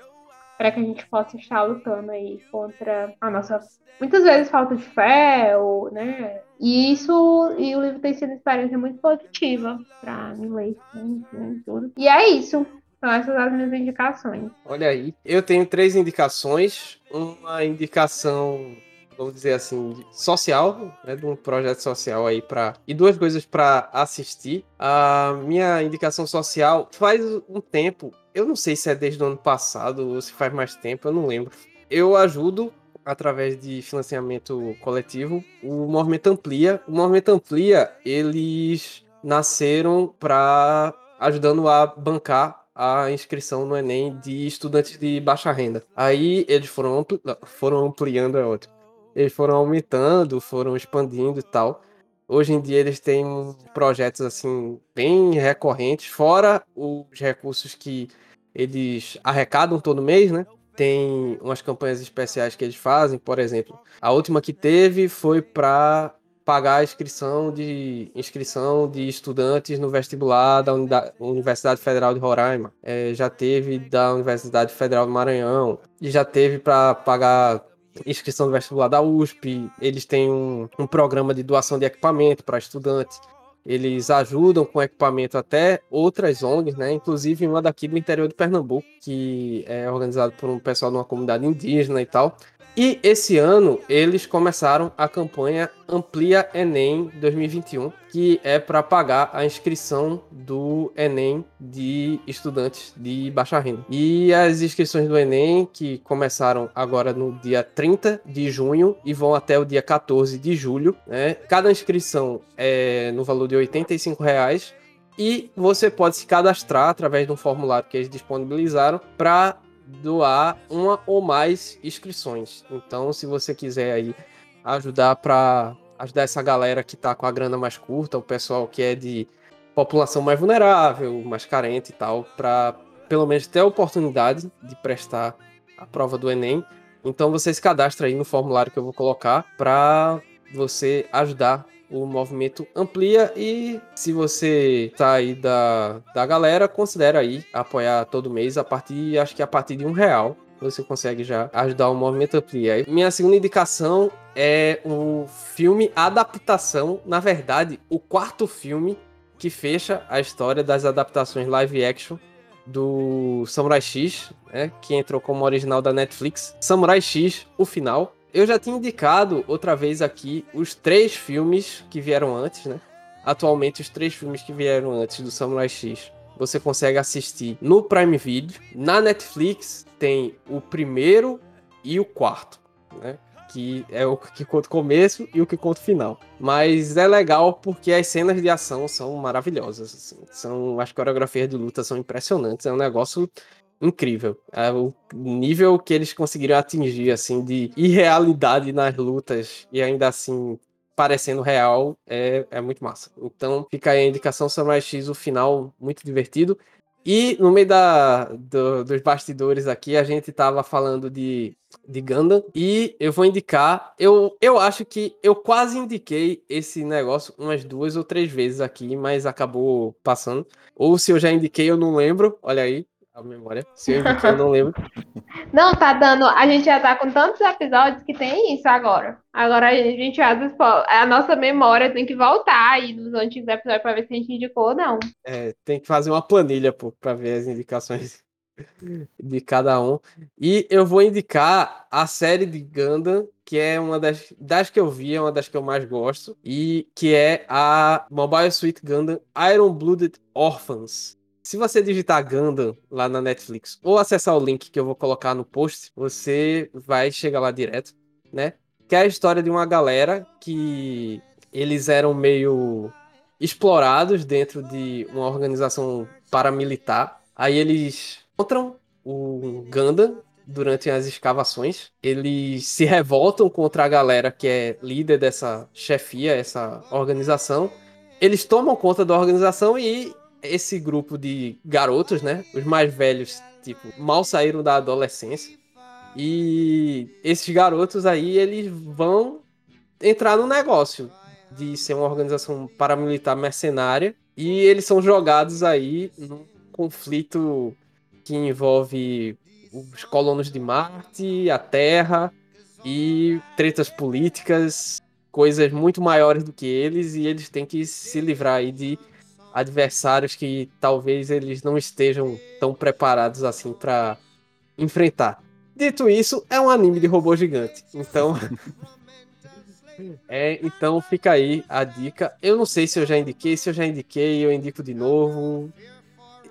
para que a gente possa estar lutando aí contra a nossa muitas vezes falta de fé, ou, né, e isso, e o livro tem sido uma experiência muito positiva para mim ler, enfim, tudo. E é isso. São essas as minhas indicações. Olha aí, eu tenho três indicações. Uma indicação vamos dizer assim, social, né, de um projeto social aí para e duas coisas para assistir. A minha indicação social faz um tempo, eu não sei se é desde o ano passado ou se faz mais tempo, eu não lembro. Eu ajudo através de financiamento coletivo o Movimento Amplia. O Movimento Amplia, eles nasceram para ajudando a bancar a inscrição no Enem de estudantes de baixa renda. Aí eles foram, ampli foram ampliando, é outro eles foram aumentando, foram expandindo e tal. Hoje em dia eles têm projetos assim bem recorrentes, fora os recursos que eles arrecadam todo mês, né? Tem umas campanhas especiais que eles fazem, por exemplo. A última que teve foi para pagar a inscrição de inscrição de estudantes no vestibular da Universidade Federal de Roraima. É, já teve da Universidade Federal do Maranhão e já teve para pagar inscrição do vestibular da USP, eles têm um, um programa de doação de equipamento para estudantes. Eles ajudam com equipamento até outras ONGs, né? Inclusive uma daqui do interior de Pernambuco, que é organizado por um pessoal de uma comunidade indígena e tal. E esse ano eles começaram a campanha Amplia Enem 2021, que é para pagar a inscrição do Enem de estudantes de baixa renda. E as inscrições do Enem, que começaram agora no dia 30 de junho e vão até o dia 14 de julho, né? Cada inscrição é no valor de 85 reais. E você pode se cadastrar através de um formulário que eles disponibilizaram para doar uma ou mais inscrições. Então, se você quiser aí ajudar para ajudar essa galera que tá com a grana mais curta, o pessoal que é de população mais vulnerável, mais carente e tal, para pelo menos ter a oportunidade de prestar a prova do Enem. Então você se cadastra aí no formulário que eu vou colocar para você ajudar o movimento amplia e se você tá aí da, da galera, considera aí apoiar todo mês a partir, acho que a partir de um real você consegue já ajudar o movimento amplia. Minha segunda indicação é o filme adaptação, na verdade, o quarto filme que fecha a história das adaptações live action do Samurai X, né, que entrou como original da Netflix. Samurai X, o final, eu já tinha indicado outra vez aqui os três filmes que vieram antes, né? Atualmente, os três filmes que vieram antes do Samurai X você consegue assistir no Prime Video. Na Netflix tem o primeiro e o quarto, né? Que é o que conta o começo e o que conta o final. Mas é legal porque as cenas de ação são maravilhosas. Assim. São, as coreografias de luta são impressionantes. É um negócio incrível. É o nível que eles conseguiram atingir, assim, de irrealidade nas lutas e ainda assim parecendo real é, é muito massa. Então fica aí a indicação Samurai X, o final muito divertido. E no meio da, do, dos bastidores aqui, a gente tava falando de, de Gundam. E eu vou indicar. Eu, eu acho que eu quase indiquei esse negócio umas duas ou três vezes aqui, mas acabou passando. Ou se eu já indiquei, eu não lembro. Olha aí a memória. Se eu eu não lembro. Não, tá dando. A gente já tá com tantos episódios que tem isso agora. Agora a gente às vezes, a nossa memória tem que voltar aí nos antigos episódios pra ver se a gente indicou ou não. É, tem que fazer uma planilha, pô, pra ver as indicações de cada um. E eu vou indicar a série de Gundam, que é uma das, das que eu vi, é uma das que eu mais gosto, e que é a Mobile Suit Gundam Iron Blooded Orphans. Se você digitar Gundam lá na Netflix ou acessar o link que eu vou colocar no post, você vai chegar lá direto, né? Que é a história de uma galera que eles eram meio explorados dentro de uma organização paramilitar. Aí eles encontram o Gundam durante as escavações. Eles se revoltam contra a galera que é líder dessa chefia, essa organização. Eles tomam conta da organização e esse grupo de garotos, né? Os mais velhos, tipo, mal saíram da adolescência. E esses garotos aí, eles vão entrar no negócio de ser uma organização paramilitar mercenária. E eles são jogados aí num conflito que envolve os colonos de Marte, a Terra e tretas políticas, coisas muito maiores do que eles, e eles têm que se livrar aí de adversários que talvez eles não estejam tão preparados assim para enfrentar. Dito isso, é um anime de robô gigante. Então, é, então fica aí a dica. Eu não sei se eu já indiquei, se eu já indiquei, eu indico de novo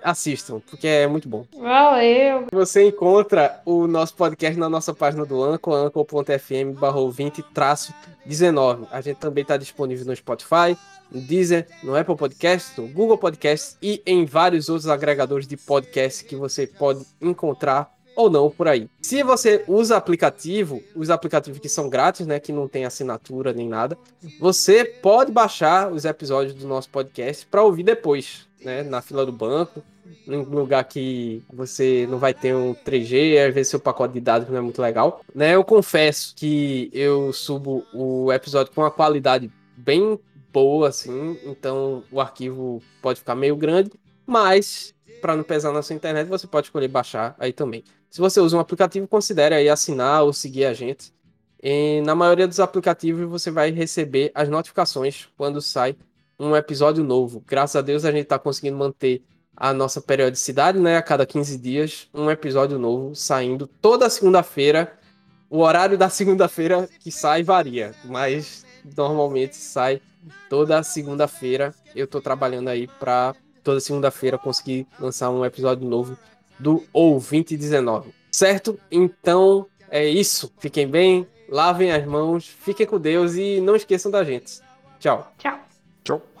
assistam, porque é muito bom. Valeu! Você encontra o nosso podcast na nossa página do Anco, anco.fm barra 20-19. A gente também está disponível no Spotify, no Deezer, no Apple Podcast, no Google Podcast e em vários outros agregadores de podcast que você pode encontrar ou não por aí. Se você usa aplicativo, os aplicativos que são grátis, né, que não tem assinatura nem nada, você pode baixar os episódios do nosso podcast para ouvir depois, né, na fila do banco, em lugar que você não vai ter um 3G, às vezes seu pacote de dados não é muito legal, né? Eu confesso que eu subo o episódio com uma qualidade bem boa assim, então o arquivo pode ficar meio grande, mas para não pesar na sua internet, você pode escolher baixar aí também. Se você usa um aplicativo, considere aí assinar ou seguir a gente. E na maioria dos aplicativos você vai receber as notificações quando sai um episódio novo. Graças a Deus a gente está conseguindo manter a nossa periodicidade, né? A cada 15 dias, um episódio novo saindo toda segunda-feira. O horário da segunda-feira que sai varia, mas normalmente sai toda segunda-feira. Eu estou trabalhando aí para toda segunda-feira conseguir lançar um episódio novo do Ouvinte 19. Certo? Então é isso. Fiquem bem, lavem as mãos, fiquem com Deus e não esqueçam da gente. Tchau. Tchau. Tchau.